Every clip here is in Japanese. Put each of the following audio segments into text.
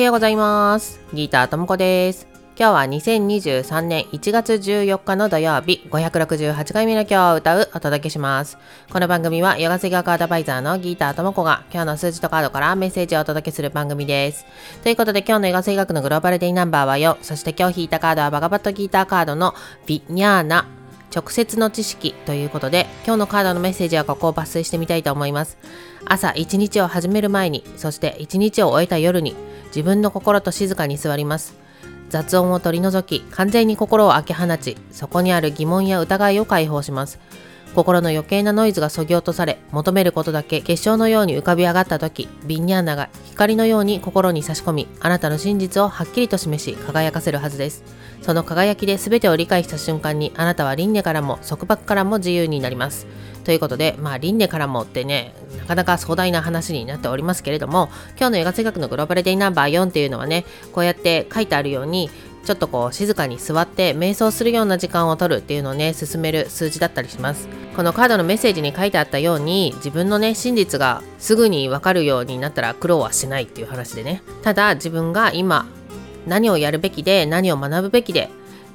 はようございます。ギーターともこです。今日は2023年1月14日の土曜日、568回目の今日を歌うお届けします。この番組はヨガ水学アドバイザーのギーターともこが今日の数字とカードからメッセージをお届けする番組です。ということで今日のヨガ水学のグローバルデイナンバーは4、そして今日引いたカードはバガバットギーターカードのビニャーナ直接の知識ということで今日のカードのメッセージはここを抜粋してみたいと思います朝一日を始める前にそして一日を終えた夜に自分の心と静かに座ります。雑音を取り除き完全に心を開け放ちそこにある疑問や疑いを解放します。心の余計なノイズがそぎ落とされ求めることだけ結晶のように浮かび上がった時ビンニャーナが光のように心に差し込みあなたの真実をはっきりと示し輝かせるはずです。その輝きで全てを理解した瞬間にあなたは輪廻からも束縛からも自由になります。ということで、まあ、輪廻からもってね、なかなか壮大な話になっておりますけれども、今日の映画性学のグローバルデイナンバー4っていうのはね、こうやって書いてあるように、ちょっとこう静かに座って瞑想するような時間を取るっていうのをね進める数字だったりします。このカードのメッセージに書いてあったように自分のね真実がすぐにわかるようになったら苦労はしないっていう話でね。ただ自分が今何をやるべきで何を学ぶべきで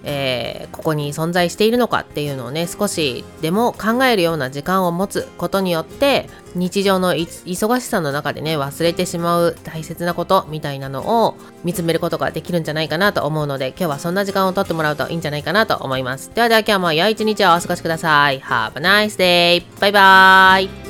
えー、ここに存在しているのかっていうのをね少しでも考えるような時間を持つことによって日常の忙しさの中でね忘れてしまう大切なことみたいなのを見つめることができるんじゃないかなと思うので今日はそんな時間をとってもらうといいんじゃないかなと思います。ではでは今日も良い一日をお過ごしください。Have a nice day! バイバーイ